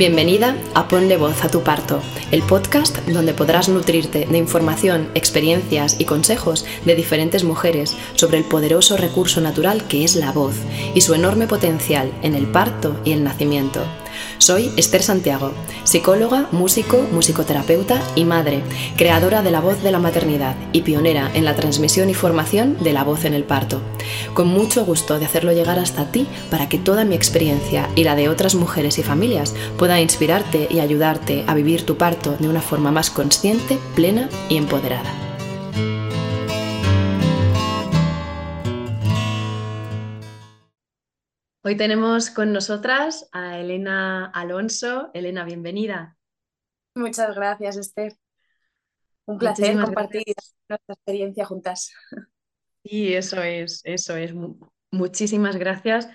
Bienvenida a Ponle Voz a tu Parto, el podcast donde podrás nutrirte de información, experiencias y consejos de diferentes mujeres sobre el poderoso recurso natural que es la voz y su enorme potencial en el parto y el nacimiento. Soy Esther Santiago, psicóloga, músico, musicoterapeuta y madre, creadora de la voz de la maternidad y pionera en la transmisión y formación de la voz en el parto. Con mucho gusto de hacerlo llegar hasta ti para que toda mi experiencia y la de otras mujeres y familias pueda inspirarte y ayudarte a vivir tu parto de una forma más consciente, plena y empoderada. Hoy tenemos con nosotras a Elena Alonso. Elena, bienvenida. Muchas gracias, Esther. Un placer compartir nuestra experiencia juntas. Sí, eso es, eso es. Muchísimas gracias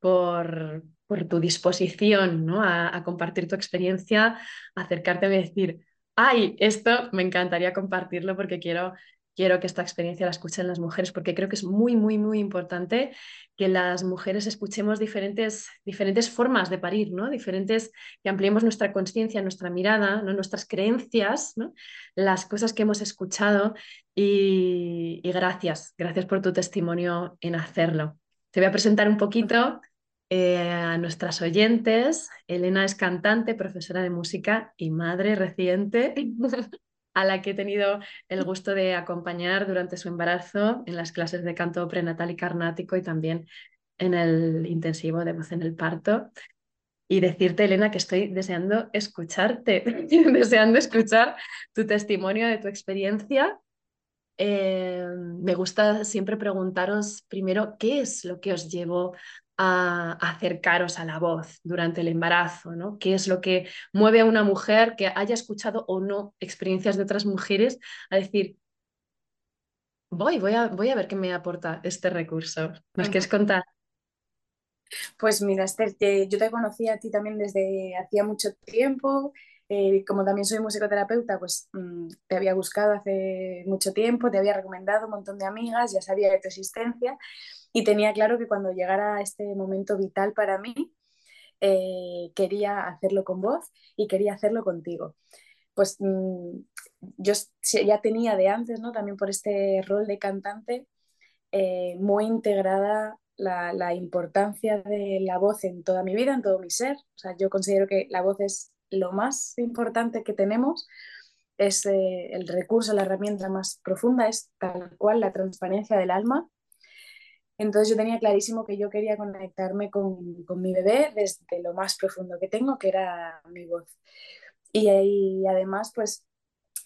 por, tu disposición ¿no? a, a, compartir tu experiencia, acercarte a decir, ay, esto me encantaría compartirlo porque quiero quiero que esta experiencia la escuchen las mujeres porque creo que es muy, muy, muy importante que las mujeres escuchemos diferentes, diferentes formas de parir, ¿no? Diferentes, que ampliemos nuestra conciencia, nuestra mirada, ¿no? nuestras creencias, ¿no? las cosas que hemos escuchado y, gracias, gracias por tu testimonio en hacerlo. Te voy a presentar un poquito eh, a nuestras oyentes. Elena es cantante, profesora de música y madre reciente. a la que he tenido el gusto de acompañar durante su embarazo en las clases de canto prenatal y carnático y también en el intensivo de voz en el parto. Y decirte, Elena, que estoy deseando escucharte, deseando escuchar tu testimonio de tu experiencia. Eh, me gusta siempre preguntaros primero qué es lo que os llevó a acercaros a la voz durante el embarazo, ¿no? ¿Qué es lo que mueve a una mujer que haya escuchado o no experiencias de otras mujeres a decir, voy, voy a, voy a ver qué me aporta este recurso? ¿Nos quieres contar? Pues mira, Esther, yo te conocí a ti también desde hacía mucho tiempo. Eh, como también soy musicoterapeuta, pues mm, te había buscado hace mucho tiempo, te había recomendado un montón de amigas, ya sabía de tu existencia y tenía claro que cuando llegara este momento vital para mí, eh, quería hacerlo con vos y quería hacerlo contigo. Pues mm, yo ya tenía de antes, ¿no? También por este rol de cantante, eh, muy integrada la, importancia de la voz en toda mi vida, en todo mi ser. O sea, yo considero que la voz es lo más importante que tenemos, es eh, el recurso, la herramienta más profunda, es tal cual la transparencia del alma entonces yo tenía clarísimo que yo quería conectarme con, con mi bebé desde lo más profundo que tengo, que era mi voz. Y, y además, pues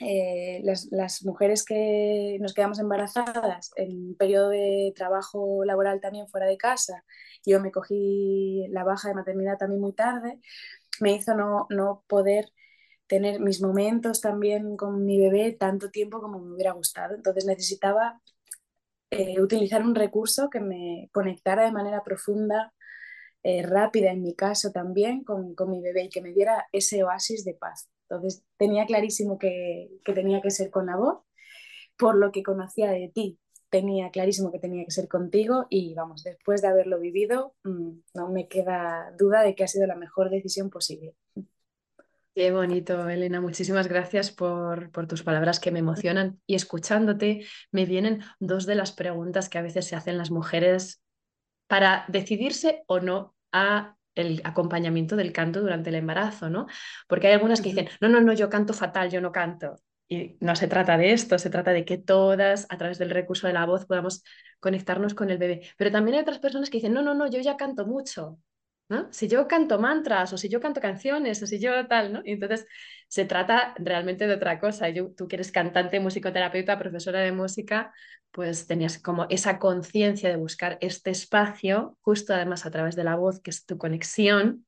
eh, las, mujeres que nos quedamos embarazadas en un periodo de trabajo laboral también fuera de casa, yo me cogí la baja de maternidad también muy tarde, me hizo no, no poder tener mis momentos también con mi bebé tanto tiempo como me hubiera gustado. Entonces necesitaba eh, utilizar un recurso que me conectara de manera profunda, eh, rápida en mi caso también, con, con, mi bebé y que me diera ese oasis de paz. Entonces tenía clarísimo que, que tenía que ser con la voz, por lo que conocía de ti, tenía clarísimo que tenía que ser contigo y vamos, después de haberlo vivido, mm, no me queda duda de que ha sido la mejor decisión posible. Qué bonito, Elena. Muchísimas gracias por, por, tus palabras que me emocionan. Y escuchándote, me vienen dos de las preguntas que a veces se hacen las mujeres para decidirse o no a el acompañamiento del canto durante el embarazo, ¿no? Porque hay algunas que dicen, no, no, no, yo canto fatal, yo no canto. Y no se trata de esto, se trata de que todas, a través del recurso de la voz, podamos conectarnos con el bebé. Pero también hay otras personas que dicen, no, no, no, yo ya canto mucho, si yo canto mantras o si yo canto canciones o si yo tal, ¿no? Y entonces se trata realmente de otra cosa. Yo, tú que eres cantante, musicoterapeuta, profesora de música, pues tenías como esa conciencia de buscar este espacio, justo además a través de la voz, que es tu conexión,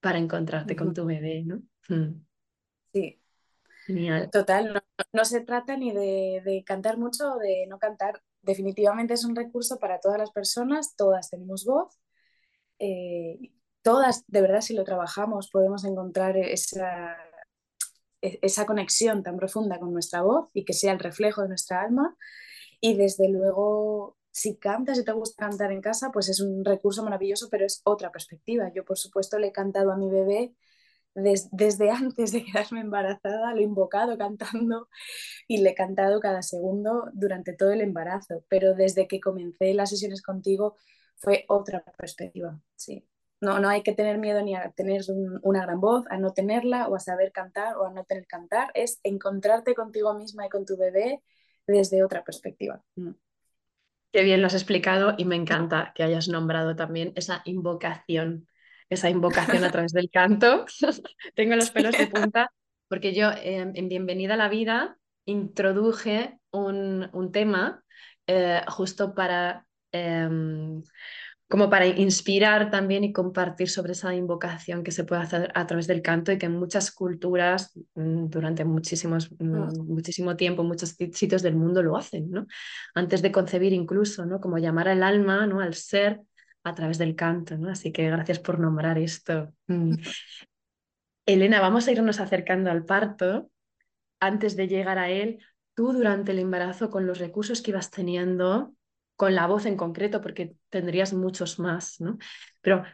para encontrarte con tu bebé, ¿no? Hmm. Sí. Genial. Total, no, se trata ni de, cantar mucho o de no cantar. Definitivamente es un recurso para todas las personas, todas tenemos voz. Eh, todas, de verdad, si lo trabajamos, podemos encontrar esa, e, esa conexión tan profunda con nuestra voz y que sea el reflejo de nuestra alma. Y desde luego, si cantas y te gusta cantar en casa, pues es un recurso maravilloso, pero es otra perspectiva. Yo, por supuesto, le he cantado a mi bebé desde antes de quedarme embarazada, lo he invocado cantando y le he cantado cada segundo durante todo el embarazo, pero desde que comencé las sesiones contigo fue otra perspectiva, sí. No, no hay que tener miedo ni a tener una gran voz, a no tenerla o a saber cantar o a no tener cantar, es encontrarte contigo misma y con tu bebé desde otra perspectiva. Mm. Qué bien lo has explicado y me encanta que hayas nombrado también esa invocación, esa invocación a través del canto. Tengo los pelos de punta porque yo em, en Bienvenida a la Vida introduje un, tema eh, justo para em, como para inspirar también y compartir sobre esa invocación que se puede hacer a través del canto y que en muchas culturas mm, durante muchísimos, mm, muchísimo tiempo, muchos sitios del mundo lo hacen, ¿no? Antes de concebir incluso, ¿no? Como llamar al alma, ¿no? Al ser a través del canto, ¿no? Así que gracias por nombrar esto. Mm. Elena, vamos a irnos acercando al parto. Antes de llegar a él, tú durante el embarazo, con los recursos que ibas teniendo, con la voz en concreto, porque tendrías muchos más, ¿no? Pero,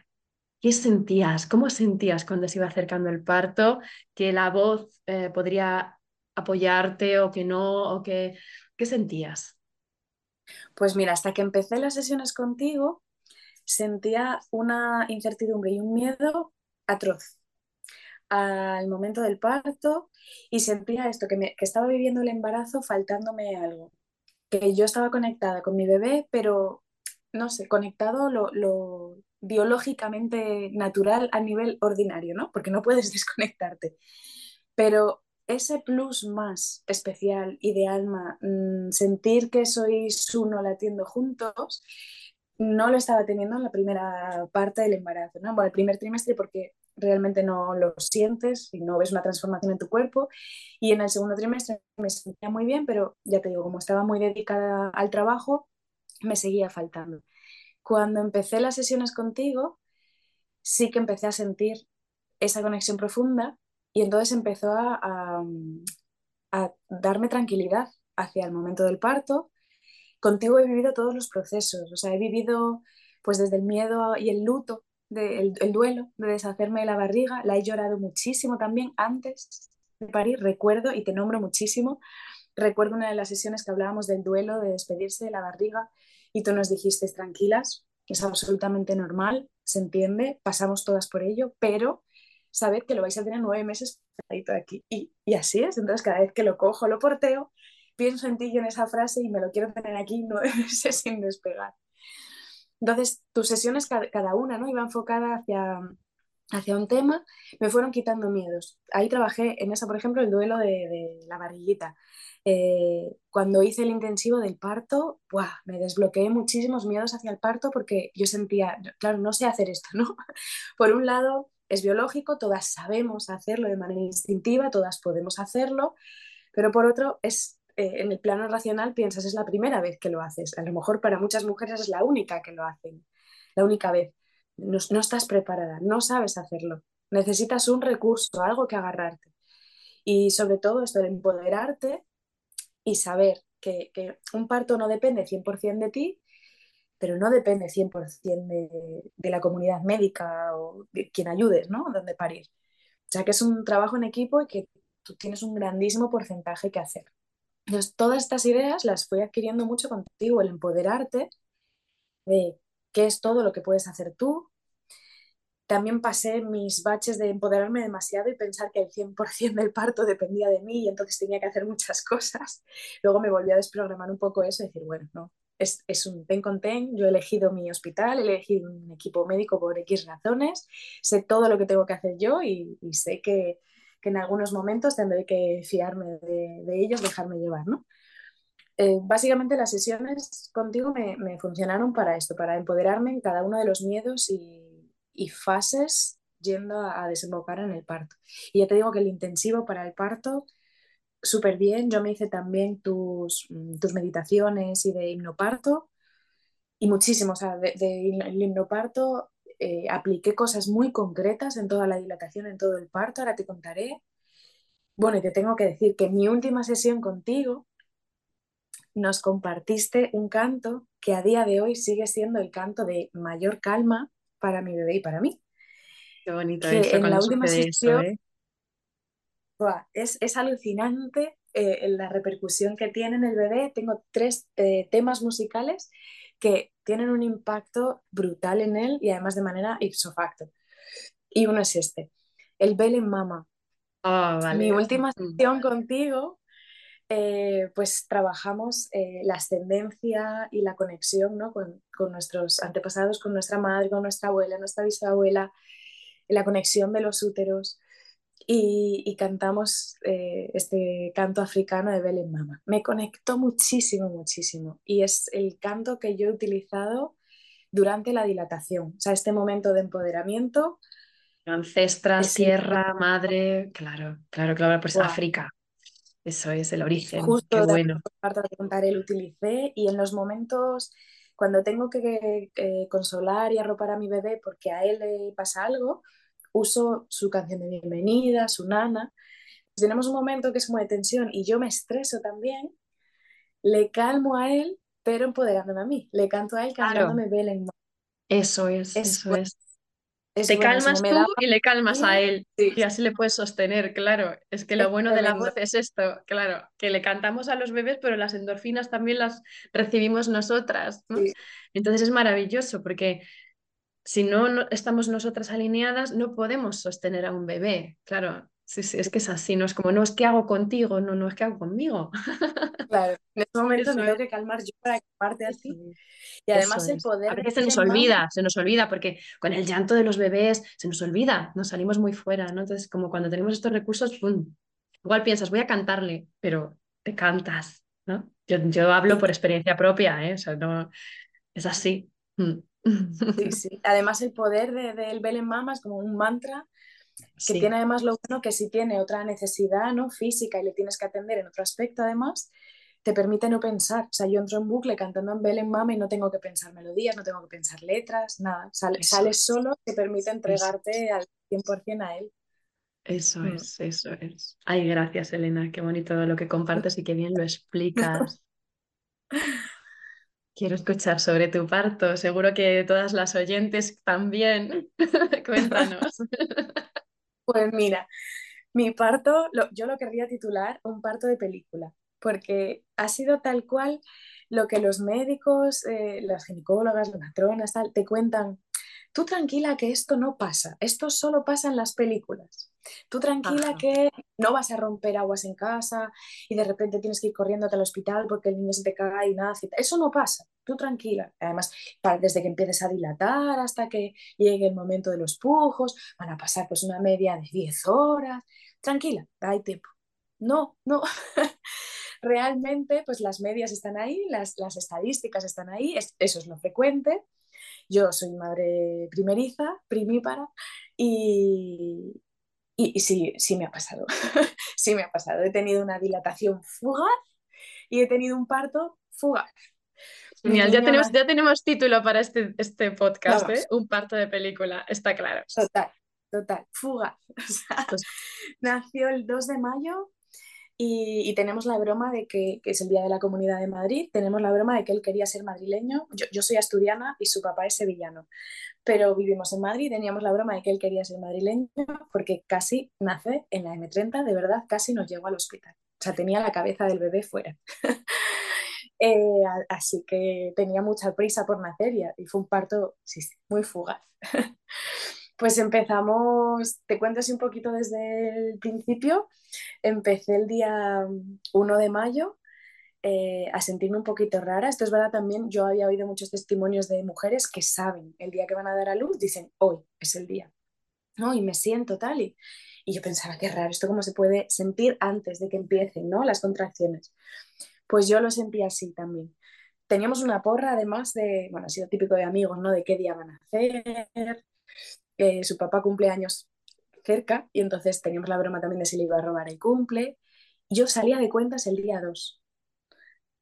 ¿qué sentías? ¿Cómo sentías cuando se iba acercando el parto? ¿Que la voz eh, podría apoyarte o que no? O que... ¿Qué sentías? Pues mira, hasta que empecé las sesiones contigo, sentía una incertidumbre y un miedo atroz al momento del parto y sentía esto, que, que estaba viviendo el embarazo faltándome algo que yo estaba conectada con mi bebé, pero no sé, conectado lo, biológicamente natural a nivel ordinario, ¿no? Porque no puedes desconectarte. Pero ese plus más especial y de alma, mm, sentir que sois uno latiendo juntos, no lo estaba teniendo en la primera parte del embarazo, ¿no? Bueno, el primer trimestre porque realmente no lo sientes y no ves una transformación en tu cuerpo. Y en el segundo trimestre me sentía muy bien, pero ya te digo, como estaba muy dedicada al trabajo, me seguía faltando. Cuando empecé las sesiones contigo, sí que empecé a sentir esa conexión profunda y entonces empezó a, a darme tranquilidad hacia el momento del parto. Contigo he vivido todos los procesos, o sea, he vivido pues desde el miedo y el luto el, duelo de deshacerme de la barriga, la he llorado muchísimo también antes de parir, recuerdo, y te nombro muchísimo, recuerdo una de las sesiones que hablábamos del duelo, de despedirse de la barriga, y tú nos dijiste tranquilas, es absolutamente normal, se entiende, pasamos todas por ello, pero sabed que lo vais a tener nueve meses aquí. Y, y así es, entonces cada vez que lo cojo, lo porteo, pienso en ti y en esa frase y me lo quiero tener aquí nueve meses sin despegar. Entonces, tus sesiones cada una ¿no? iba enfocada hacia, hacia un tema, me fueron quitando miedos. Ahí trabajé en esa, por ejemplo, el duelo de, la barriguita. Eh, cuando hice el intensivo del parto, ¡buah! me desbloqueé muchísimos miedos hacia el parto porque yo sentía, claro, no sé hacer esto, ¿no? por un lado, es biológico, todas sabemos hacerlo de manera instintiva, todas podemos hacerlo, pero por otro, es eh, en el plano racional piensas es la primera vez que lo haces. A lo mejor para muchas mujeres es la única que lo hacen, la única vez. No, estás preparada, no sabes hacerlo. Necesitas un recurso, algo que agarrarte. Y sobre todo esto de empoderarte y saber que, un parto no depende 100% de ti, pero no depende 100% de, de, la comunidad médica o de quien ayudes, ¿no? Donde parir. O sea que es un trabajo en equipo y que tú tienes un grandísimo porcentaje que hacer. Todas estas ideas las fui adquiriendo mucho contigo, el empoderarte de qué es todo lo que puedes hacer tú. También pasé mis baches de empoderarme demasiado y pensar que el 100% del parto dependía de mí y entonces tenía que hacer muchas cosas. Luego me volví a desprogramar un poco eso y decir, bueno, no, es, es, un ten con ten, yo he elegido mi hospital, he elegido un equipo médico por X razones, sé todo lo que tengo que hacer yo y sé que, en algunos momentos tendré que fiarme de, ellos, dejarme llevar, ¿no? Eh, básicamente las sesiones contigo me, funcionaron para esto, para empoderarme en cada uno de los miedos y, fases yendo a, desembocar en el parto. Y ya te digo que el intensivo para el parto, súper bien. Yo me hice también tus, tus meditaciones y de himnoparto y muchísimo, o sea, de, de, himnoparto eh, apliqué cosas muy concretas en toda la dilatación, en todo el parto, ahora te contaré. Bueno, y te tengo que decir que en mi última sesión contigo nos compartiste un canto que a día de hoy sigue siendo el canto de mayor calma para mi bebé y para mí. Qué bonito que eso, en la última eso, sesión ¿eh? es, es alucinante eh, la repercusión que tiene en el bebé. Tengo tres temas musicales que tienen un impacto brutal en él y además de manera ipso facto. Y uno es este, el Belén Mama. Ah, Mi última Mm. sesión contigo, eh, pues trabajamos eh, la ascendencia y la conexión ¿no? con, con nuestros antepasados, con nuestra madre, con nuestra abuela, nuestra bisabuela, la conexión de los úteros y, y cantamos eh, este canto africano de Belén Mama. Me conectó muchísimo, muchísimo y es el canto que yo he utilizado durante la dilatación, o sea, este momento de empoderamiento Ancestras, es el... tierra, madre, claro, claro, claro, pues Buah, África, eso es el origen, qué justo de bueno. parto de contar él utilicé y en los momentos cuando tengo que eh, consolar y arropar a mi bebé porque a él le pasa algo, uso su canción de bienvenida, su nana. Si tenemos un momento que es como de tensión y yo me estreso también, le calmo a él, pero empoderándome a mí. Le canto a él Claro, cantándome Belén. eso es, Es, eso es. es Te buenísimo, calmas tú da y le calmas a él, Sí, y así le puedes sostener, claro. Es que es lo bueno de la tremendo. voz es esto, claro, que le cantamos a los bebés, pero las endorfinas también las recibimos nosotras, ¿no? Sí, Entonces es maravilloso porque si no, no estamos nosotras alineadas, no podemos sostener a un bebé, claro. Sí, sí, es que es así, no es como, no es que hago contigo, no, no es que hago conmigo. claro. En ese momento me tengo que calmar yo para calmarte a ti. Y Eso además el. A poder de veces se nos olvida, se nos olvida, porque con el llanto de los bebés se nos olvida, nos salimos muy fuera, ¿no? Entonces, como cuando tenemos estos recursos, ¡pum! Igual piensas, voy a cantarle, pero te cantas, ¿no? Yo, yo hablo por experiencia propia, ¿eh? O sea, no, es así. Mm. Sí, sí. Además el poder de- del Belén Mama es como un mantra que tiene además lo bueno que si tiene otra necesidad ¿no? física y le tienes que atender en otro aspecto además, te permite no pensar. O sea, yo entro en bucle cantando en Belén Mama y no tengo que pensar melodías, no tengo que pensar letras, nada. Sale, sales es, solo, te permite entregarte al 100% a él. Eso Mm. es, eso es. Ay, gracias, Elena. Qué bonito lo que compartes y qué bien lo explicas. Quiero escuchar sobre tu parto. Seguro que todas las oyentes también. Cuéntanos. Pues mira, mi parto, yo lo querría titular un parto de película, porque ha sido tal cual lo que los médicos, eh, las ginecólogas, las matronas, tal, te cuentan. Tú tranquila que esto no pasa, esto solo pasa en las películas. Tú tranquila Ajá, que no vas a romper aguas en casa y de repente tienes que ir corriendo al hospital porque el niño se te cae y nace. Eso no pasa, tú tranquila. Además, para- desde que empieces a dilatar hasta que llegue el momento de los pujos, van a pasar pues una media de 10 horas. Tranquila, hay tiempo. No, no. Realmente, pues las medias están ahí, las, las estadísticas están ahí, es- eso es lo frecuente. Yo soy madre primeriza, primípara, y, y, y sí, sí me ha pasado. sí me ha pasado. He tenido una dilatación fugaz y he tenido un parto fugaz. Genial, ya tenemos, ya tenemos título para este, este podcast, ¿eh? Un parto de película, está claro. total, total, fugaz. O sea, Esto es- nació el 2 de mayo y, tenemos la broma de que, es el Día de la Comunidad de Madrid, tenemos la broma de que él quería ser madrileño. Yo, soy asturiana y su papá es sevillano, pero vivimos en Madrid, teníamos la broma de que él quería ser madrileño porque casi nace en la M30, de verdad, casi nos llegó al hospital. O sea, tenía la cabeza del bebé fuera. eh, así que tenía mucha prisa por nacer y, fue un parto muy fugaz. pues empezamos, te cuento así un poquito desde el principio. Empecé el día 1 de mayo eh, a sentirme un poquito rara. Esto es verdad también, yo había oído muchos testimonios de mujeres que saben el día que van a dar a luz, dicen, hoy es el día. ¿no? Y me siento tal y, y yo pensaba, qué raro, esto cómo se puede sentir antes de que empiecen ¿no? las contracciones. Pues yo lo sentí así también. Teníamos una porra además de, bueno, ha sido típico de amigos, ¿no? De qué día van a hacer. Eh, su papá cumple años cerca y entonces teníamos la broma también de si le iba a robar el cumple. Yo salía de cuentas el día 2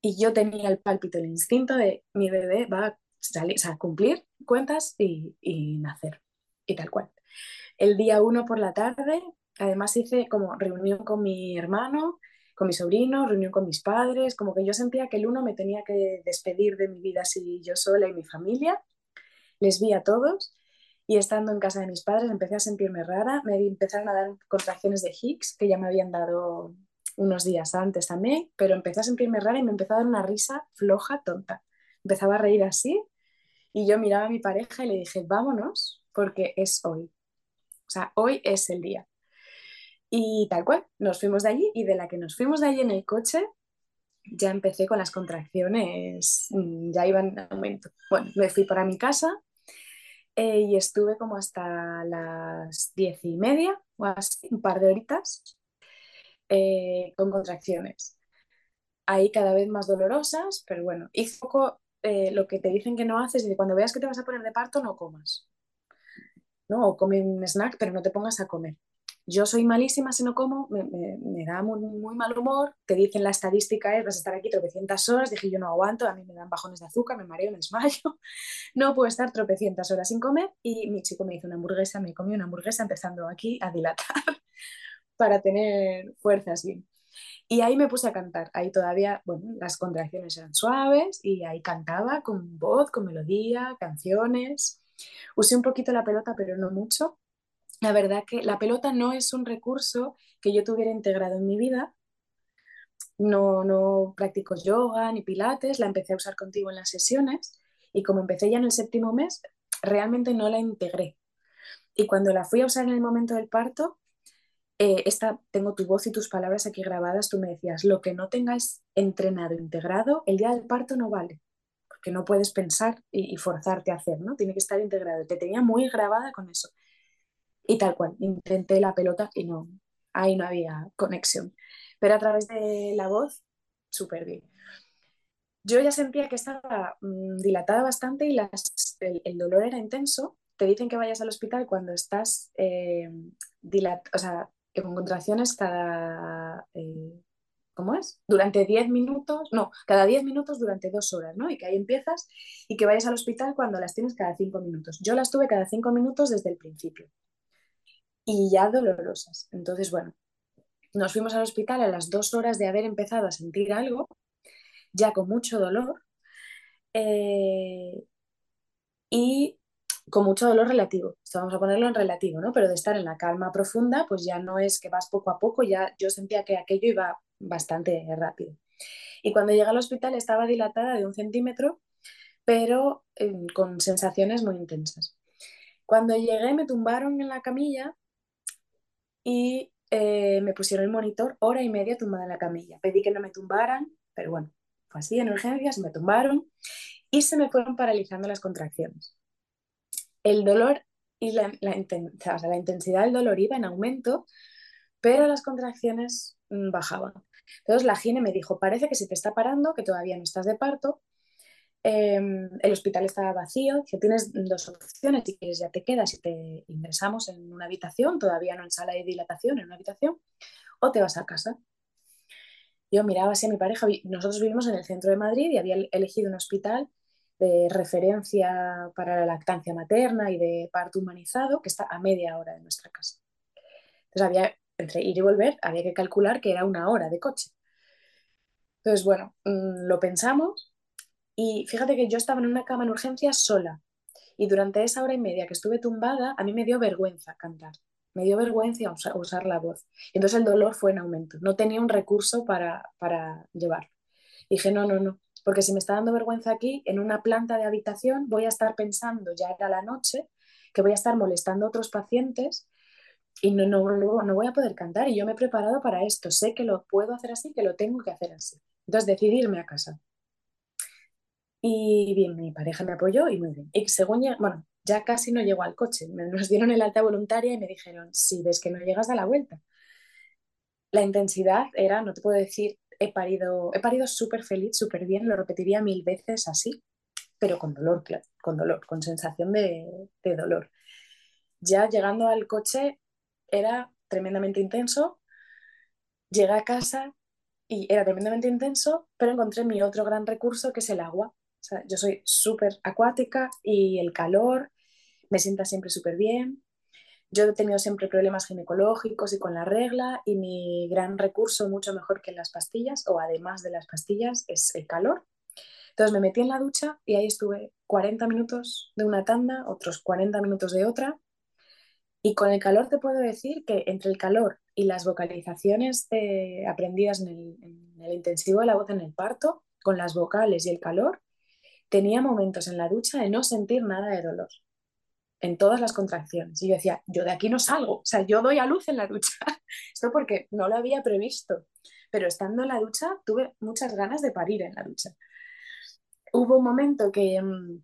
y yo tenía el pálpito, el instinto de mi bebé va a, salir, o sea, cumplir cuentas y, y, nacer y tal cual. El día 1 por la tarde, además hice como reunión con mi hermano, con mi sobrino, reunión con mis padres, como que yo sentía que el 1 me tenía que despedir de mi vida así yo sola y mi familia. Les vi a todos Y estando en casa de mis padres empecé a sentirme rara, me empezaron a dar contracciones de Higgs, que ya me habían dado unos días antes también, pero empecé a sentirme rara y me empezó a dar una risa floja, tonta. Empezaba a reír así y yo miraba a mi pareja y le dije, vámonos, porque es hoy. O sea, hoy es el día. Y tal cual, nos fuimos de allí y de la que nos fuimos de allí en el coche, ya empecé con las contracciones, mm, ya iban en aumento. Bueno, me fui para mi casa eh, y estuve como hasta las diez y media o así, un par de horitas, eh, con contracciones. Ahí cada vez más dolorosas, pero bueno, hice poco eh, lo que te dicen que no haces y cuando veas que te vas a poner de parto no comas. ¿no? O come un snack, pero no te pongas a comer. Yo soy malísima si no como, me, da muy, mal humor. Te dicen la estadística es, vas a estar aquí tropecientas horas. Dije, yo no aguanto, a mí me dan bajones de azúcar, me mareo, me desmayo. No puedo estar tropecientas horas sin comer. Y mi chico me hizo una hamburguesa, me comí una hamburguesa empezando aquí a dilatar para tener fuerzas bien. Y ahí me puse a cantar. Ahí todavía, bueno, las contracciones eran suaves y ahí cantaba con voz, con melodía, canciones. Usé un poquito la pelota, pero no mucho la verdad que la pelota no es un recurso que yo tuviera integrado en mi vida. No, no practico yoga ni pilates, la empecé a usar contigo en las sesiones y como empecé ya en el séptimo mes, realmente no la integré. Y cuando la fui a usar en el momento del parto, eh, esta, tengo tu voz y tus palabras aquí grabadas, tú me decías, lo que no tengas entrenado, integrado, el día del parto no vale, porque no puedes pensar y, y forzarte a hacer, ¿no? Tiene que estar integrado. Te tenía muy grabada con eso. Y tal cual, intenté la pelota y no, ahí no había conexión. Pero a través de la voz, súper bien. Yo ya sentía que estaba mm, dilatada bastante y el, dolor era intenso. Te dicen que vayas al hospital cuando estás eh, o sea, con contracciones cada, eh, ¿cómo es? Durante 10 minutos, no, cada 10 minutos durante dos horas, ¿no? Y que ahí empiezas y que vayas al hospital cuando las tienes cada 5 minutos. Yo las tuve cada 5 minutos desde el principio y ya dolorosas. Entonces, bueno, nos fuimos al hospital a las dos horas de haber empezado a sentir algo, ya con mucho dolor eh, y con mucho dolor relativo. vamos a ponerlo en relativo, ¿no? Pero de estar en la calma profunda, pues ya no es que vas poco a poco, ya yo sentía que aquello iba bastante rápido. Y cuando llegué al hospital estaba dilatada de un centímetro, pero eh, con sensaciones muy intensas. Cuando llegué me tumbaron en la camilla y eh, me pusieron el monitor hora y media tumbada en la camilla. Pedí que no me tumbaran, pero bueno, fue así en urgencias, me tumbaron y se me fueron paralizando las contracciones. El dolor y la, intensidad del dolor iba en aumento, pero las contracciones mm, bajaban. Entonces la gine me dijo, parece que se te está parando, que todavía no estás de parto, Em, el hospital estaba vacío, tienes dos opciones, si quieres ya te quedas y te ingresamos en una habitación, todavía no en sala de dilatación, en una habitación, o te vas a casa. Yo miraba así a mi pareja, nosotros vivimos en el centro de Madrid y había elegido un hospital de referencia para la lactancia materna y de parto humanizado que está a media hora de nuestra casa. Entonces había, entre ir y volver, había que calcular que era una hora de coche. Entonces, bueno, mm, lo pensamos y fíjate que yo estaba en una cama en urgencia sola. Y durante esa hora y media que estuve tumbada, a mí me dio vergüenza cantar. Me dio vergüenza usar, la voz. Y entonces el dolor fue en aumento. No tenía un recurso para, para llevarlo. dije, no, no, no. Porque si me está dando vergüenza aquí, en una planta de habitación, voy a estar pensando, ya era la noche, que voy a estar molestando a otros pacientes y no, no, no, voy a poder cantar. Y yo me he preparado para esto. Sé que lo puedo hacer así, que lo tengo que hacer así. Entonces decidí irme a casa. Y bien, mi pareja me apoyó y muy bien. Y según, ya, bueno, ya casi no llego al coche. Nos dieron el alta voluntaria y me dijeron, si ves que no llegas a la vuelta. La intensidad era, no te puedo decir, he parido, he parido súper feliz, súper bien, lo repetiría mil veces así, pero con dolor, claro, con dolor, con sensación de, de dolor. Ya llegando al coche era tremendamente intenso. Llegué a casa y era tremendamente intenso, pero encontré mi otro gran recurso que es el agua yo soy súper acuática y el calor me sienta siempre súper bien. Yo he tenido siempre problemas ginecológicos y con la regla y mi gran recurso, mucho mejor que las pastillas o además de las pastillas, es el calor. Entonces me metí en la ducha y ahí estuve 40 minutos de una tanda, otros 40 minutos de otra. Y con el calor te puedo decir que entre el calor y las vocalizaciones aprendidas en el, en el intensivo de la voz en el parto, con las vocales y el calor, tenía momentos en la ducha de no sentir nada de dolor en todas las contracciones. Y yo decía, yo de aquí no salgo, o sea, yo doy a luz en la ducha. Esto porque no lo había previsto, pero estando en la ducha tuve muchas ganas de parir en la ducha. Hubo un momento que mm,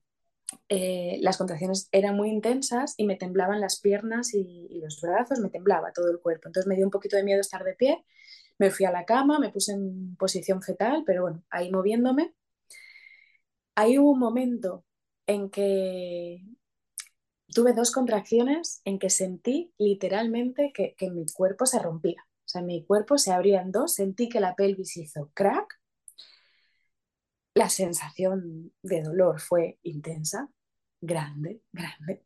eh, las contracciones eran muy intensas y me temblaban las piernas y, y, los brazos, me temblaba todo el cuerpo. Entonces me dio un poquito de miedo estar de pie, me fui a la cama, me puse en posición fetal, pero bueno, ahí moviéndome. Ahí hubo un momento en que tuve dos contracciones en que sentí literalmente que, que, mi cuerpo se rompía. O sea, mi cuerpo se abría en dos, sentí que la pelvis hizo crack. La sensación de dolor fue intensa, grande, grande.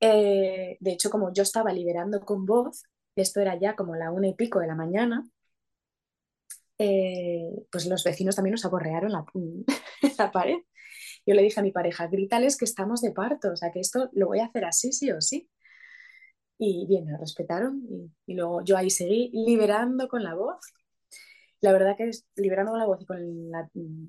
Eh, de hecho, como yo estaba liberando con voz, esto era ya como la una y pico de la mañana, eh, pues los vecinos también nos aborrearon la, la pared yo le dije a mi pareja, grítales que estamos de parto, o sea, que esto lo voy a hacer así, sí o sí. Y bien, me respetaron y, luego yo ahí seguí liberando con la voz. La verdad que liberando con la voz y con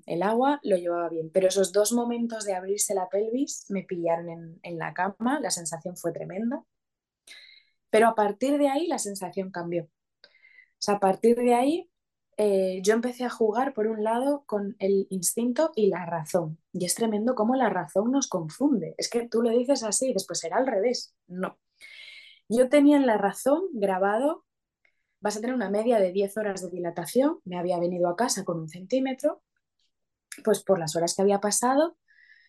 el agua lo llevaba bien, pero esos dos momentos de abrirse la pelvis me pillaron en, en la cama, la sensación fue tremenda, pero a partir de ahí la sensación cambió. O sea, a partir de ahí eh, yo empecé a jugar, por un lado, con el instinto y la razón. Y es tremendo cómo la razón nos confunde. Es que tú lo dices así y después será al revés. No. Yo tenía en la razón grabado, vas a tener una media de 10 horas de dilatación, me había venido a casa con un centímetro, pues por las horas que había pasado,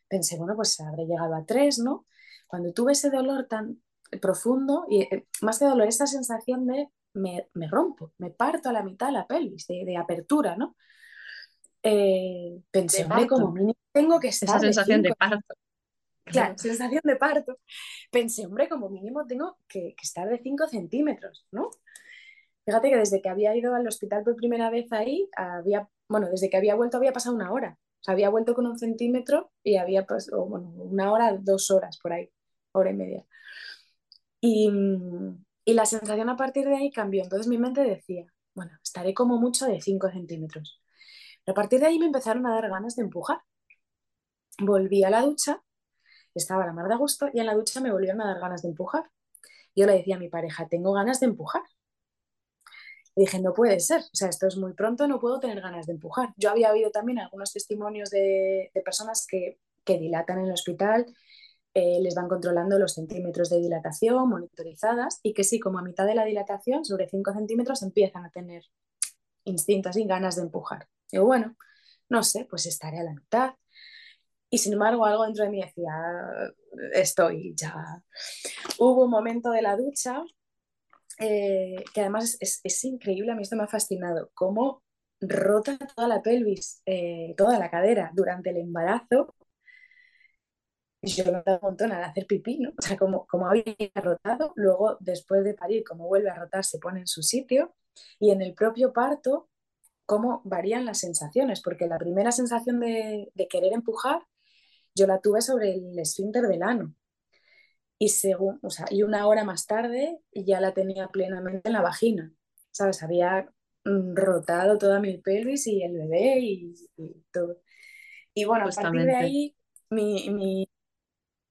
pensé, bueno, pues habré llegado a 3, ¿no? Cuando tuve ese dolor tan profundo, y eh, más que dolor, esa sensación de me, me, rompo, me parto a la mitad la pelvis de, de apertura, ¿no? Eh, pensé, hombre, como mínimo tengo que estar. Esa sensación de, de parto. Claro, sensación de parto. Pensé, hombre, como mínimo tengo que, que estar de 5 centímetros, ¿no? Fíjate que desde que había ido al hospital por primera vez ahí, había, bueno, desde que había vuelto había pasado una hora. O sea, había vuelto con un centímetro y había pasado, bueno, una hora, dos horas por ahí, hora y media. Y, y la sensación a partir de ahí cambió. Entonces mi mente decía, bueno, estaré como mucho de 5 centímetros. Pero a partir de ahí me empezaron a dar ganas de empujar. Volví a la ducha, estaba la mar de gusto y en la ducha me volvieron a dar ganas de empujar. Yo le decía a mi pareja, tengo ganas de empujar. Y dije, no puede ser, o sea, esto es muy pronto, no puedo tener ganas de empujar. Yo había oído también algunos testimonios de, de personas que, que dilatan en el hospital eh, les van controlando los centímetros de dilatación monitorizadas y que sí, como a mitad de la dilatación, sobre 5 centímetros, empiezan a tener instintos y ganas de empujar. Digo, bueno, no sé, pues estaré a la mitad. Y sin embargo, algo dentro de mí decía, estoy ya. Hubo un momento de la ducha eh, que además es, increíble, a mí esto me ha fascinado, cómo rota toda la pelvis, eh, toda la cadera durante el embarazo yo lo un montón al hacer pipí, ¿no? O sea, como, como había rotado, luego después de parir, como vuelve a rotar, se pone en su sitio y en el propio parto, cómo varían las sensaciones, porque la primera sensación de, de querer empujar, yo la tuve sobre el esfínter del ano. Y, según, o sea, y una hora más tarde ya la tenía plenamente en la vagina, ¿sabes? Había mm, rotado toda mi pelvis y el bebé y, y todo. Y bueno, a partir de ahí mi, mi,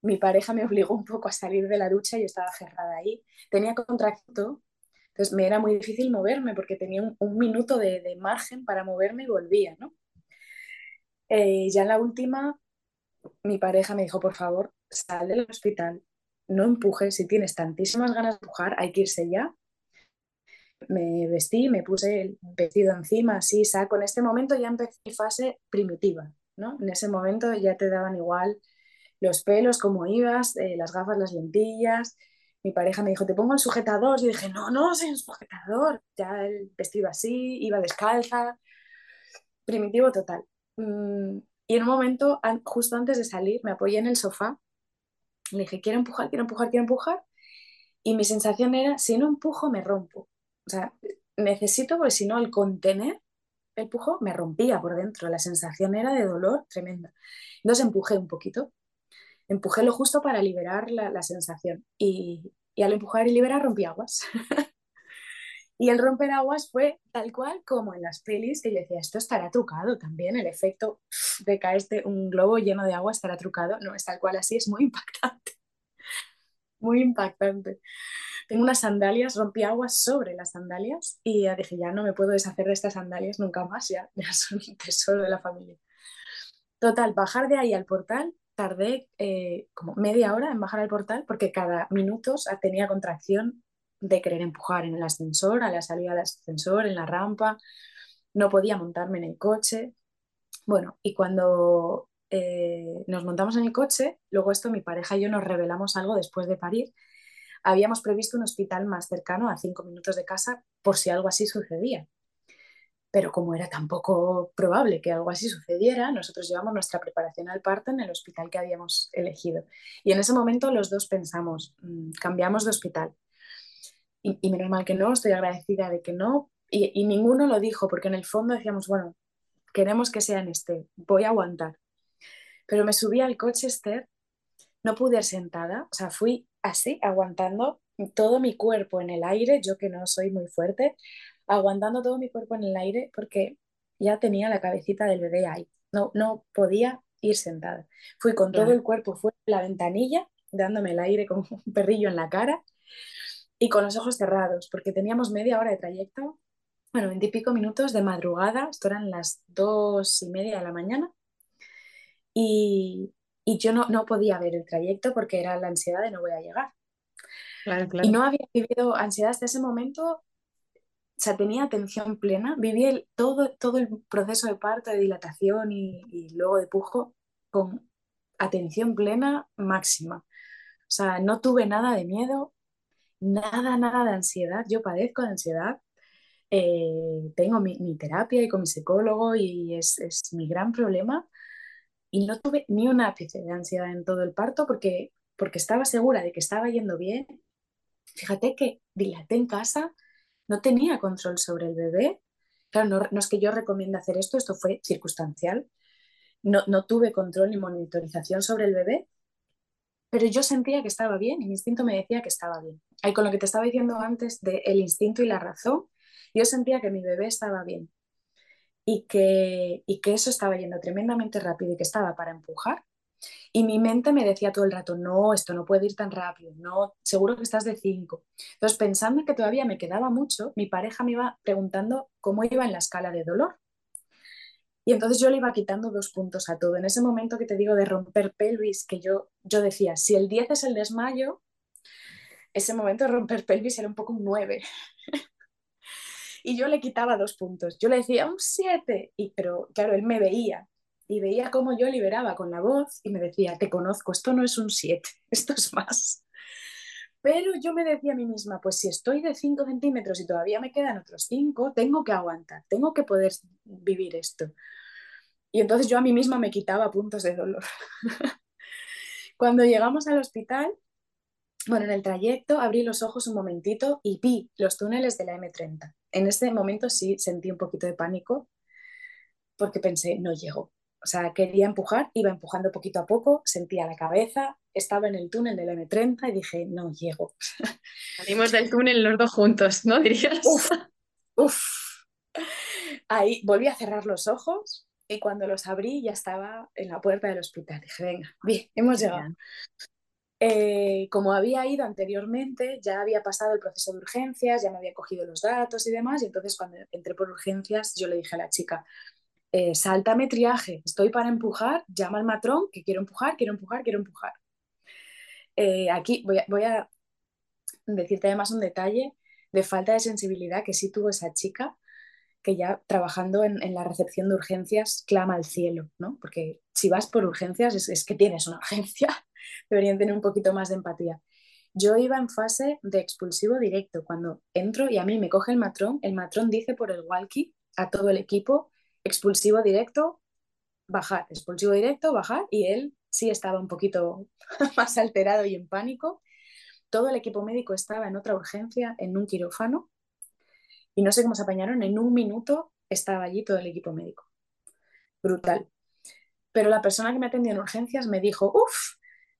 mi pareja me obligó un poco a salir de la ducha y estaba cerrada ahí. Tenía contracto, entonces me era muy difícil moverme porque tenía un, minuto de, de, margen para moverme y volvía, ¿no? Eh, ya en la última, mi pareja me dijo, por favor, sal del hospital, no empujes, si tienes tantísimas ganas de empujar, hay que irse ya. Me vestí, me puse el vestido encima, así, saco. En este momento ya empecé mi fase primitiva, ¿no? En ese momento ya te daban igual los pelos, cómo ibas, eh, las gafas, las lentillas. Mi pareja me dijo, te pongo el sujetador. Y dije, no, no, soy un sujetador. Ya el vestido así, iba descalza. Primitivo total. Mm, y en un momento, justo antes de salir, me apoyé en el sofá. Le dije, quiero empujar, quiero empujar, quiero empujar. Y mi sensación era, si no empujo, me rompo. O sea, necesito, porque si no, el contener el pujo me rompía por dentro, la sensación era de dolor tremenda. Entonces empujé un poquito, empujé lo justo para liberar la, la sensación y, y, al empujar y liberar rompí aguas. y el romper aguas fue tal cual como en las pelis que yo decía, esto estará trucado también, el efecto de caerte un globo lleno de agua estará trucado, no es tal cual así, es muy impactante, muy impactante tengo unas sandalias, rompí aguas sobre las sandalias y dije, ya no me puedo deshacer de estas sandalias nunca más, ya, ya son un tesoro de la familia. Total, bajar de ahí al portal, tardé eh, como media hora en bajar al portal porque cada minuto tenía contracción de querer empujar en el ascensor, a la salida del ascensor, en la rampa, no podía montarme en el coche. Bueno, y cuando eh, nos montamos en el coche, luego esto mi pareja y yo nos revelamos algo después de parir habíamos previsto un hospital más cercano a cinco minutos de casa por si algo así sucedía. Pero como era tan poco probable que algo así sucediera, nosotros llevamos nuestra preparación al parto en el hospital que habíamos elegido. Y en ese momento los dos pensamos, mm, cambiamos de hospital. Y, menos mal que no, estoy agradecida de que no. Y, ninguno lo dijo, porque en el fondo decíamos, bueno, queremos que sea en este, voy a aguantar. Pero me subí al coche, Esther, no pude sentada, o sea, fui así, aguantando todo mi cuerpo en el aire, yo que no soy muy fuerte, aguantando todo mi cuerpo en el aire porque ya tenía la cabecita del bebé ahí, no, no podía ir sentada. Fui con todo el cuerpo fuera de la ventanilla, dándome el aire como un perrillo en la cara y con los ojos cerrados, porque teníamos media hora de trayecto, bueno, veintipico minutos de madrugada, esto eran las dos y media de la mañana, y, y yo no, no podía ver el trayecto porque era la ansiedad de no voy a llegar. Y no había vivido ansiedad hasta ese momento, o sea, tenía atención plena, viví el, todo, todo el proceso de parto, de dilatación y, y luego de pujo con atención plena máxima. O sea, no tuve nada de miedo, nada, nada de ansiedad. Yo padezco de ansiedad. Eh, tengo mi, mi, terapia y con mi psicólogo y es, es mi gran problema y no tuve ni un ápice de ansiedad en todo el parto porque, porque estaba segura de que estaba yendo bien. Fíjate que dilaté en casa, no tenía control sobre el bebé. Claro, no, es que yo recomiende hacer esto, esto fue circunstancial. No, no tuve control ni monitorización sobre el bebé, pero yo sentía que estaba bien y mi instinto me decía que estaba bien. Ahí con lo que te estaba diciendo antes del el instinto y la razón, yo sentía que mi bebé estaba bien y que, y que eso estaba yendo tremendamente rápido y que estaba para empujar. Y mi mente me decía todo el rato, no, esto no puede ir tan rápido, no, seguro que estás de cinco. Entonces, pensando que todavía me quedaba mucho, mi pareja me iba preguntando cómo iba en la escala de dolor. Y entonces yo le iba quitando dos puntos a todo. En ese momento que te digo de romper pelvis, que yo, yo decía, si el 10 es el desmayo, ese momento de romper pelvis era un poco un 9 y yo le quitaba dos puntos. Yo le decía un 7, y, pero claro, él me veía y veía cómo yo liberaba con la voz y me decía, te conozco, esto no es un 7, esto es más. Pero yo me decía a mí misma, pues si estoy de 5 centímetros y todavía me quedan otros 5, tengo que aguantar, tengo que poder vivir esto. Y entonces yo a mí misma me quitaba puntos de dolor. Cuando llegamos al hospital, bueno, en el trayecto abrí los ojos un momentito y vi los túneles de la M30. En ese momento sí sentí un poquito de pánico porque pensé, no llego. O sea, quería empujar, iba empujando poquito a poco, sentía la cabeza, estaba en el túnel de la M30 y dije, no llego. Salimos del túnel los dos juntos, ¿no? Dirías. Uf, uf. Ahí volví a cerrar los ojos y cuando los abrí ya estaba en la puerta del hospital. Dije, venga, bien, hemos llegado. Eh, como había ido anteriormente, ya había pasado el proceso de urgencias, ya me había cogido los datos y demás, y entonces cuando entré por urgencias yo le dije a la chica, eh, sáltame triaje, estoy para empujar, llama al matrón, que quiero empujar, quiero empujar, quiero empujar. Eh, aquí voy a, decirte además un detalle de falta de sensibilidad que sí tuvo esa chica, que ya trabajando en, en, la recepción de urgencias clama al cielo, ¿no? Porque si vas por urgencias es, es que tienes una urgencia deberían tener un poquito más de empatía. Yo iba en fase de expulsivo directo. Cuando entro y a mí me coge el matrón, el matrón dice por el walkie a todo el equipo, expulsivo directo, bajar, expulsivo directo, bajar, y él sí estaba un poquito más alterado y en pánico. Todo el equipo médico estaba en otra urgencia, en un quirófano, y no sé cómo se apañaron, en un minuto estaba allí todo el equipo médico. Brutal. Pero la persona que me atendió en urgencias me dijo, uff,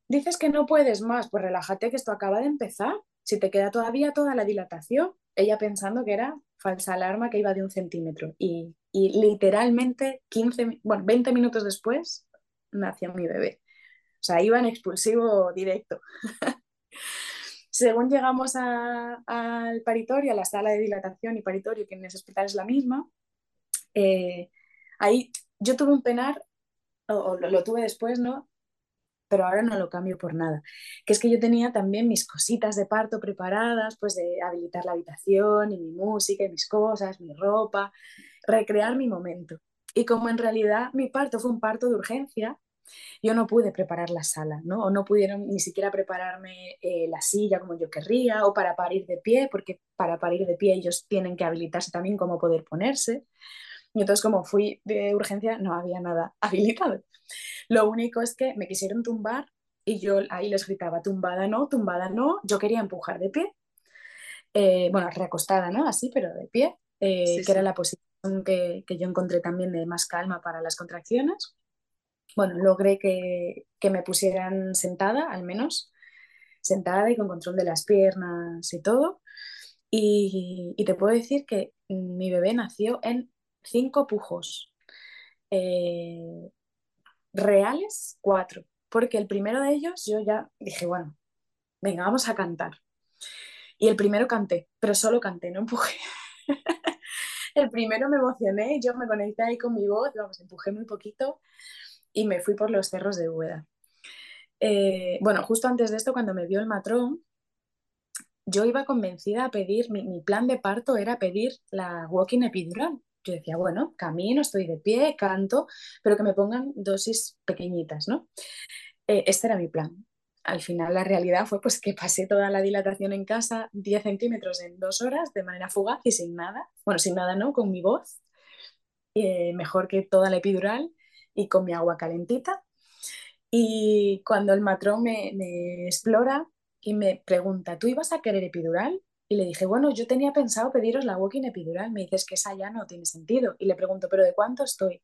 dices que no puedes más, pues relájate que esto acaba de empezar. Si te queda todavía toda la dilatación, ella pensando que era falsa alarma que iba de un centímetro. Y, y literalmente 15, bueno, 20 minutos después nació mi bebé. O sea, iba en expulsivo directo. Según llegamos al paritorio, a la sala de dilatación y paritorio, que en ese hospital es la misma, eh, ahí yo tuve un penar, o, lo, tuve después, ¿no? Pero ahora no lo cambio por nada. Que es que yo tenía también mis cositas de parto preparadas, pues de habilitar la habitación y mi música y mis cosas, mi ropa, recrear mi momento. Y como en realidad mi parto fue un parto de urgencia, yo no pude preparar la sala, ¿no? O no pudieron ni siquiera prepararme eh, la silla como yo querría, o para parir de pie, porque para parir de pie ellos tienen que habilitarse también cómo poder ponerse. Y entonces como fui de urgencia no había nada habilitado. Lo único es que me quisieron tumbar y yo ahí les gritaba, tumbada no, tumbada no, yo quería empujar de pie, eh, bueno, recostada, ¿no? Así, pero de pie, eh, que era la posición que, que, yo encontré también de más calma para las contracciones. Bueno, logré que, que me pusieran sentada, al menos, sentada y con control de las piernas y todo. Y, y te puedo decir que mi bebé nació en cinco pujos. Eh, reales, cuatro. Porque el primero de ellos yo ya dije, bueno, venga, vamos a cantar. Y el primero canté, pero solo canté, no empujé. el primero me emocioné, yo me conecté ahí con mi voz, vamos, empujé muy poquito y me fui por los cerros de Úbeda. Eh, bueno, justo antes de esto, cuando me vio el matrón, yo iba convencida a pedir, mi, mi plan de parto era pedir la walking epidural yo decía, bueno, camino, estoy de pie, canto, pero que me pongan dosis pequeñitas, ¿no? Eh, este era mi plan. Al final la realidad fue pues que pasé toda la dilatación en casa, 10 centímetros en dos horas, de manera fugaz y sin nada. Bueno, sin nada, ¿no? Con mi voz, eh, mejor que toda la epidural y con mi agua calentita. Y cuando el matrón me, me explora y me pregunta, ¿tú ibas a querer epidural? Y le dije, bueno, yo tenía pensado pediros la walking epidural. Me dices que esa ya no tiene sentido. Y le pregunto, ¿pero de cuánto estoy?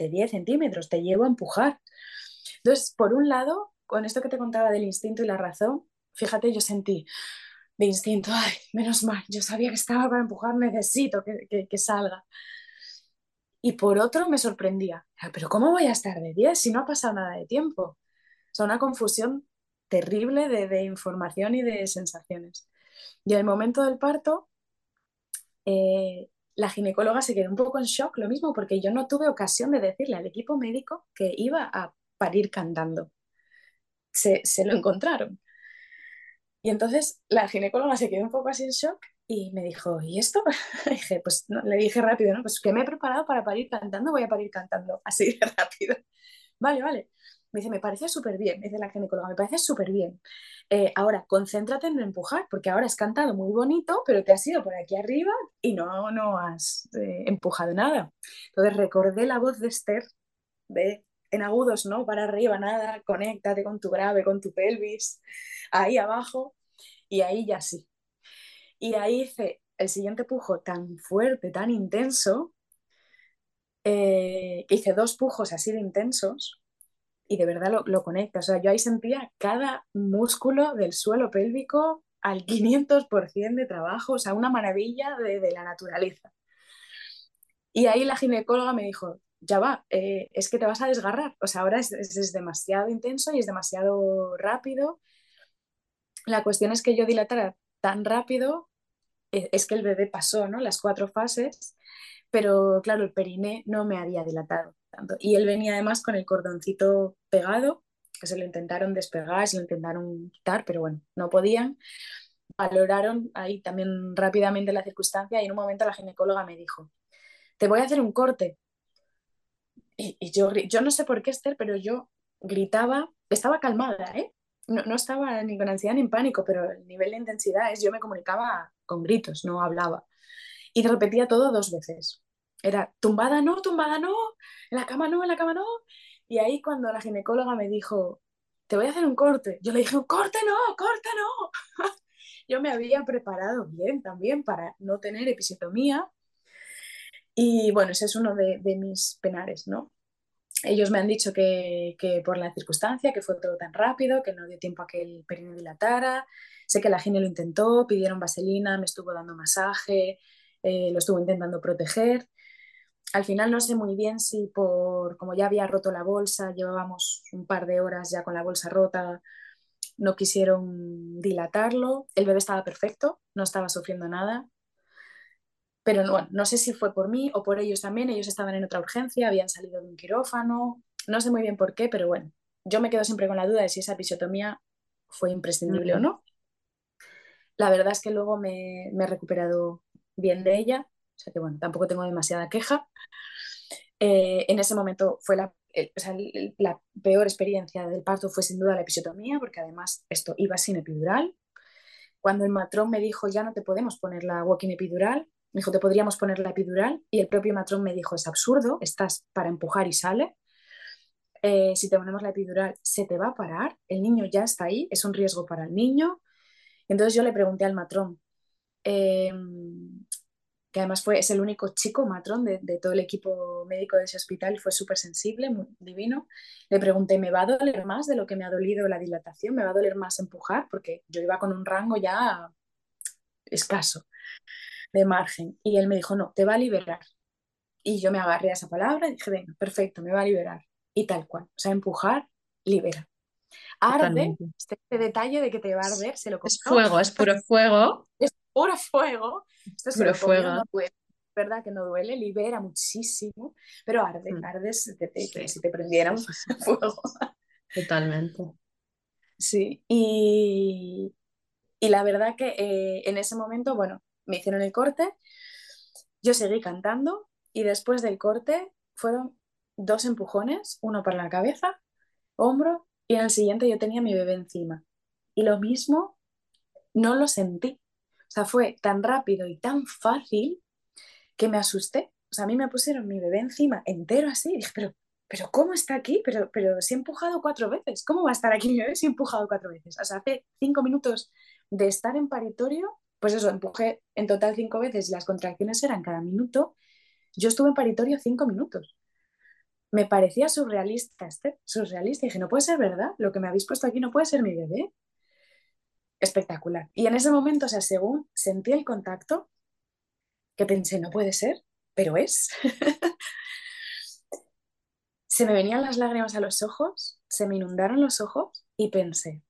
de 10 centímetros, te llevo a empujar. Entonces, por un lado, con esto que te contaba del instinto y la razón, fíjate, yo sentí de instinto, ay, menos mal, yo sabía que estaba para empujar, necesito que, que, salga. Y por otro, me sorprendía, ah, pero ¿cómo voy a estar de 10 si no ha pasado nada de tiempo? O sea, una confusión terrible de, de información y de sensaciones. Y en el momento del parto, eh, la ginecóloga se quedó un poco en shock, lo mismo, porque yo no tuve ocasión de decirle al equipo médico que iba a parir cantando. Se, se lo encontraron. Y entonces la ginecóloga se quedó un poco así en shock y me dijo, ¿y esto? dije, pues le dije rápido, ¿no? Pues que me he preparado para parir cantando, voy a parir cantando, así de rápido. Vale, vale. Me dice, me parece súper bien, dice la ginecóloga, me parece súper bien. Eh, ahora, concéntrate en empujar, porque ahora has cantado muy bonito, pero te has ido por aquí arriba y no, no has eh, empujado nada. Entonces recordé la voz de Esther, de en agudos, ¿no? Para arriba, nada, conéctate con tu grave, con tu pelvis, ahí abajo, y ahí ya sí. Y ahí hice el siguiente pujo tan fuerte, tan intenso, eh, hice dos pujos así de intensos, y de verdad lo, lo conecta. O sea, yo ahí sentía cada músculo del suelo pélvico al 500% de trabajo, o sea, una maravilla de, de, la naturaleza. Y ahí la ginecóloga me dijo, ya va, eh, es que te vas a desgarrar, o sea, ahora es, es, demasiado intenso y es demasiado rápido. La cuestión es que yo dilatara tan rápido, eh, es que el bebé pasó, ¿no? Las cuatro fases, pero claro, el periné no me había dilatado. Y él venía además con el cordoncito pegado, que se lo intentaron despegar, se lo intentaron quitar, pero bueno, no podían. Valoraron ahí también rápidamente la circunstancia y en un momento la ginecóloga me dijo, te voy a hacer un corte. Y, y yo, yo no sé por qué, Esther, pero yo gritaba, estaba calmada, ¿eh? No, no, estaba ni con ansiedad ni en pánico, pero el nivel de intensidad es, yo me comunicaba con gritos, no hablaba. Y repetía todo dos veces. Era tumbada no, tumbada no, en la cama no, en la cama no. Y ahí cuando la ginecóloga me dijo, te voy a hacer un corte, yo le dije, corte no, corte no. yo me había preparado bien también para no tener episiotomía. Y bueno, ese es uno de, de mis penares, ¿no? Ellos me han dicho que, que, por la circunstancia, que fue todo tan rápido, que no dio tiempo a que el perine dilatara. Sé que la gine lo intentó, pidieron vaselina, me estuvo dando masaje, eh, lo estuvo intentando proteger. Al final no sé muy bien si por, como ya había roto la bolsa, llevábamos un par de horas ya con la bolsa rota, no quisieron dilatarlo. El bebé estaba perfecto, no estaba sufriendo nada. Pero bueno, no sé si fue por mí o por ellos también. Ellos estaban en otra urgencia, habían salido de un quirófano. No sé muy bien por qué, pero bueno, yo me quedo siempre con la duda de si esa episiotomía fue imprescindible uh -huh. o no. La verdad es que luego me, me, he recuperado bien de ella, o sea que bueno, tampoco tengo demasiada queja. Eh, en ese momento fue la, peor experiencia del parto fue sin duda la episiotomía, porque además esto iba sin epidural. Cuando el matrón me dijo, ya no te podemos poner la walking epidural, me dijo, te podríamos poner la epidural, y el propio matrón me dijo, es absurdo, estás para empujar y sale. Eh, si te ponemos la epidural, se te va a parar, el niño ya está ahí, es un riesgo para el niño. Entonces yo le pregunté al matrón, eh, que además fue, es el único chico matrón de, de, todo el equipo médico de ese hospital, fue súper sensible, muy divino. Le pregunté, ¿me va a doler más de lo que me ha dolido la dilatación? ¿Me va a doler más empujar? Porque yo iba con un rango ya escaso de margen. Y él me dijo, no, te va a liberar. Y yo me agarré a esa palabra y dije, venga, perfecto, me va a liberar. Y tal cual. O sea, empujar, libera. Arde, este, este, detalle de que te va a arder, se lo. Es fuego, es puro fuego. Es puro fuego. Esto puro fuego. No duele, ¿verdad? Que no duele, libera muchísimo, pero arde, mm. arde si te, te, sí. si te prendieran sí, sí, fuego. Totalmente. Sí, y, y la verdad que eh, en ese momento, bueno, me hicieron el corte, yo seguí cantando y después del corte fueron dos empujones, uno para la cabeza, hombro, y en el siguiente yo tenía mi bebé encima. Y lo mismo, no lo sentí. O sea, fue tan rápido y tan fácil que me asusté. O sea, a mí me pusieron mi bebé encima entero así. Y dije, pero, pero ¿cómo está aquí? Pero, pero si he empujado cuatro veces. ¿Cómo va a estar aquí mi bebé si he empujado cuatro veces? O sea, hace cinco minutos de estar en paritorio, pues eso, empujé en total cinco veces y las contracciones eran cada minuto. Yo estuve en paritorio cinco minutos. Me parecía surrealista, este, surrealista. Y dije, no puede ser verdad, lo que me habéis puesto aquí no puede ser mi bebé espectacular. Y en ese momento, o sea, según sentí el contacto, que pensé, no puede ser, pero es. se me venían las lágrimas a los ojos, se me inundaron los ojos y pensé,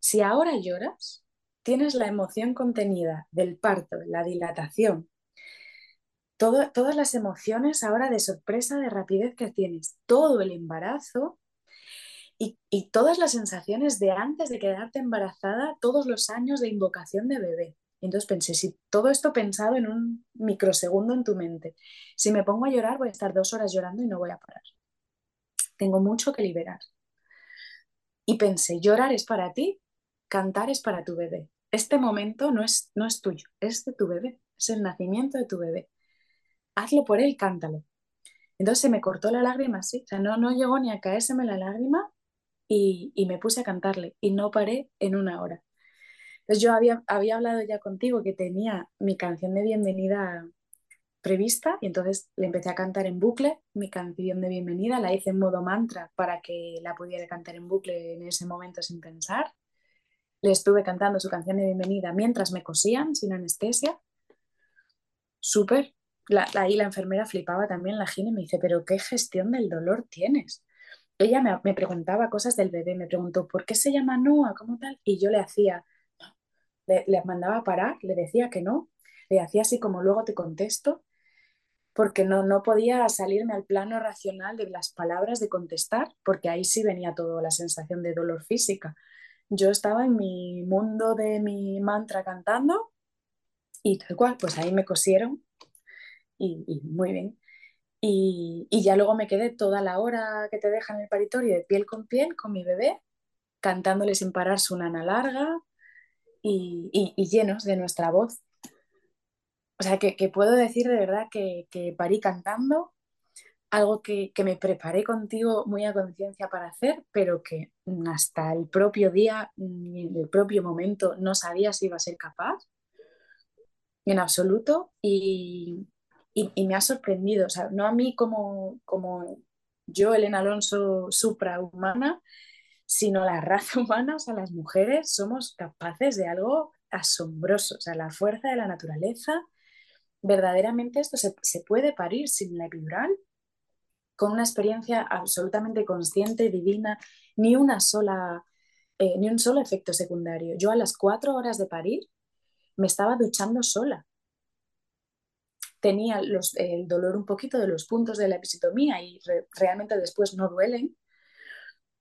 si ahora lloras, tienes la emoción contenida del parto, la dilatación, todo, todas las emociones ahora de sorpresa, de rapidez que tienes, todo el embarazo, y, todas las sensaciones de antes de quedarte embarazada, todos los años de invocación de bebé. Y entonces pensé, si todo esto pensado en un microsegundo en tu mente, si me pongo a llorar voy a estar dos horas llorando y no voy a parar. Tengo mucho que liberar. Y pensé, llorar es para ti, cantar es para tu bebé. Este momento no es, no es tuyo, es de tu bebé, es el nacimiento de tu bebé. Hazlo por él, cántalo. Entonces se me cortó la lágrima así, o sea, no, no llegó ni a caérseme la lágrima y, y, me puse a cantarle y no paré en una hora. Entonces yo había, hablado ya contigo que tenía mi canción de bienvenida prevista y entonces le empecé a cantar en bucle mi canción de bienvenida, la hice en modo mantra para que la pudiera cantar en bucle en ese momento sin pensar. Le estuve cantando su canción de bienvenida mientras me cosían sin anestesia. Súper. La, ahí la enfermera flipaba también, la gine, me dice, pero ¿qué gestión del dolor tienes? Ella me, preguntaba cosas del bebé, me preguntó, ¿por qué se llama Noah? ¿Cómo tal? Y yo le hacía, le, le, mandaba parar, le decía que no, le hacía así como luego te contesto, porque no, no podía salirme al plano racional de las palabras de contestar, porque ahí sí venía toda la sensación de dolor física. Yo estaba en mi mundo de mi mantra cantando y tal cual, pues ahí me cosieron y muy bien. Y, y, ya luego me quedé toda la hora que te dejan en el paritorio de piel con piel con mi bebé, cantándole sin parar su nana larga y, y, y llenos de nuestra voz. O sea, que, que puedo decir de verdad que, que parí cantando, algo que, que, me preparé contigo muy a conciencia para hacer, pero que hasta el propio día, en el propio momento, no sabía si iba a ser capaz, en absoluto. Y, y, me ha sorprendido, o sea, no a mí como, como yo, Elena Alonso, suprahumana, sino la raza humana, o sea, las mujeres somos capaces de algo asombroso, o sea, la fuerza de la naturaleza, verdaderamente esto se, se puede parir sin la epidural, con una experiencia absolutamente consciente, divina, ni una sola, eh, ni un solo efecto secundario. Yo a las cuatro horas de parir me estaba duchando sola. Tenía el dolor un poquito de los puntos de la episiotomía y realmente después no duelen.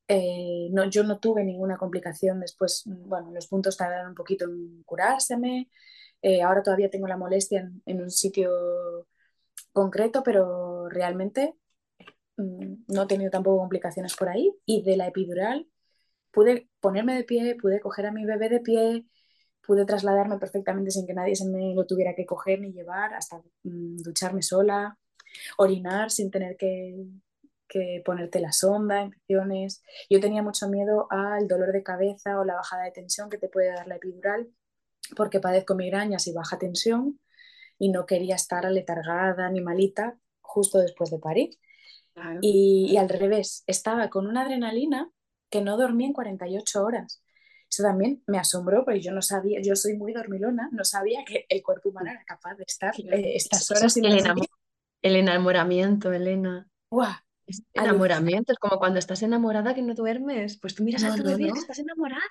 Eh, yo no tuve ninguna complicación después, bueno, los puntos tardaron un poquito en curárseme. Eh, ahora todavía tengo la molestia en, en un sitio concreto, pero realmente Mm, no he tenido tampoco complicaciones por ahí. Y de la epidural pude ponerme de pie, pude coger a mi bebé de pie, pude trasladarme perfectamente sin que nadie se me lo tuviera que coger ni llevar, hasta mm, ducharme sola, orinar sin tener que, que ponerte la sonda, infecciones. Yo tenía mucho miedo al dolor de cabeza o la bajada de tensión que te puede dar la epidural, porque padezco migrañas y baja tensión y no quería estar aletargada ni malita justo después de parir. Y, al revés, estaba con una adrenalina que no dormía en 48 horas. Eso también me asombró porque yo no sabía, yo soy muy dormilona, no sabía que el cuerpo humano era capaz de estar eh, estas horas sin el, el enamoramiento, Elena. enamoramiento, es como cuando estás enamorada que no duermes, pues tú miras a tu bebé que estás enamorada.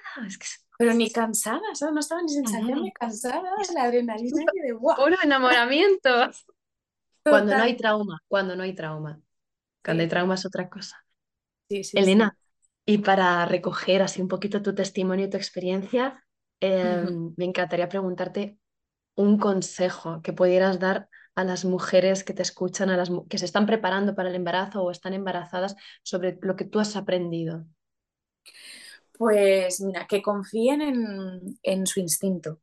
Pero ni cansada, No estaba ni sensación ni cansada, la adrenalina y de Puro enamoramiento. Cuando no hay trauma, cuando no hay trauma. Cuando hay trauma es otra cosa. Elena, y para recoger así un poquito tu testimonio y tu experiencia, em, me encantaría preguntarte un consejo que pudieras dar a las mujeres que te escuchan, a las que se están preparando para el embarazo o están embarazadas, sobre lo que tú has aprendido. Pues mira, que confíen en, en su instinto,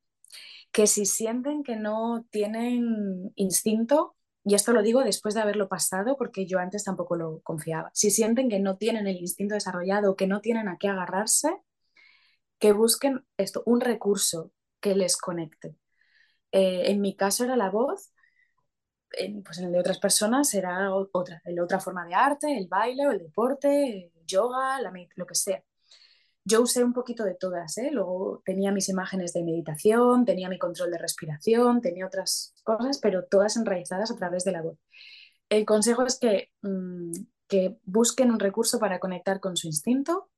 que si sienten que no tienen instinto, y esto lo digo después de haberlo pasado porque yo antes tampoco lo confiaba. Si sienten que no tienen el instinto desarrollado, que no tienen a qué agarrarse, que busquen esto, un recurso que les conecte. Eh, en mi caso era la voz, pues en el de otras personas era otra, otra forma de arte, el baile o el deporte, el yoga, la, lo que sea yo usé un poquito de todas, ¿eh? luego tenía mis imágenes de meditación, tenía mi control de respiración, tenía otras cosas, pero todas enraizadas a través de la voz. El consejo es que, mm, que busquen un recurso para conectar con su instinto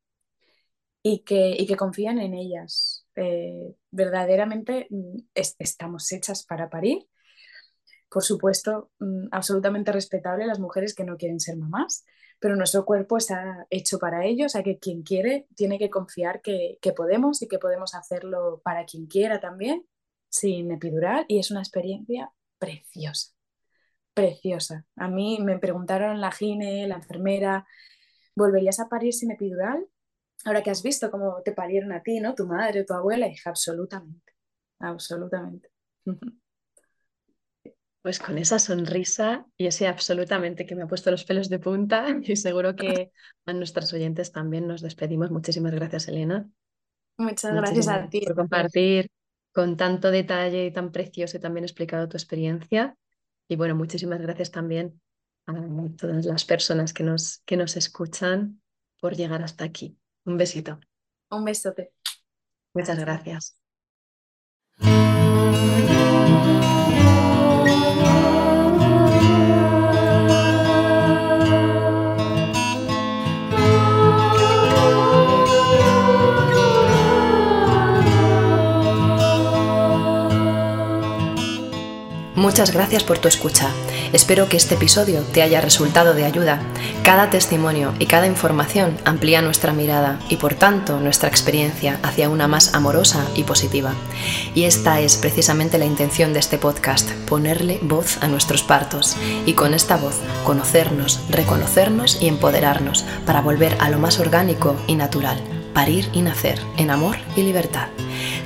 y que, y que confíen en ellas. Eh, verdaderamente mm, estamos hechas para parir. Por supuesto, mm, absolutamente respetable las mujeres que no quieren ser mamás, pero nuestro cuerpo está hecho para ello, o sea que quien quiere tiene que confiar que, podemos y que podemos hacerlo para quien quiera también, sin epidural, y es una experiencia preciosa, preciosa. A mí me preguntaron la gine, la enfermera, ¿volverías a parir sin epidural? Ahora que has visto cómo te parieron a ti, ¿no? Tu madre tu abuela, dije, absolutamente, absolutamente. Pues con esa sonrisa y ese absolutamente que me ha puesto los pelos de punta y seguro que a nuestros oyentes también nos despedimos. Muchísimas gracias, Elena. Muchas gracias a ti. Por compartir con tanto detalle y tan precioso y también explicado tu experiencia. Y bueno, muchísimas gracias también a todas las personas que nos, que nos escuchan por llegar hasta aquí. Un besito. Un besote. Muchas gracias. Muchas gracias por tu escucha. Espero que este episodio te haya resultado de ayuda. Cada testimonio y cada información amplía nuestra mirada y por tanto nuestra experiencia hacia una más amorosa y positiva. Y esta es precisamente la intención de este podcast, ponerle voz a nuestros partos y con esta voz conocernos, reconocernos y empoderarnos para volver a lo más orgánico y natural, parir y nacer en amor y libertad.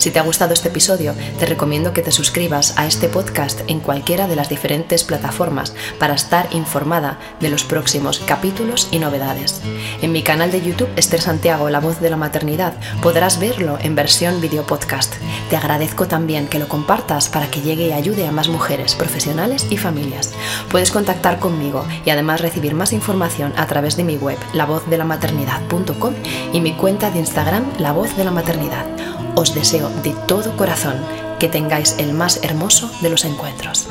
Si te ha gustado este episodio, te recomiendo que te suscribas a este podcast en cualquiera de las diferentes plataformas para estar informada de los próximos capítulos y novedades. En mi canal de YouTube, Esther Santiago, La Voz de la Maternidad, podrás verlo en versión video podcast. Te agradezco también que lo compartas para que llegue y ayude a más mujeres, profesionales y familias. Puedes contactar conmigo y además recibir más información a través de mi web, lavozdelamaternidad.com y mi cuenta de Instagram, La Voz de la Maternidad. Os deseo de todo corazón que tengáis el más hermoso de los encuentros.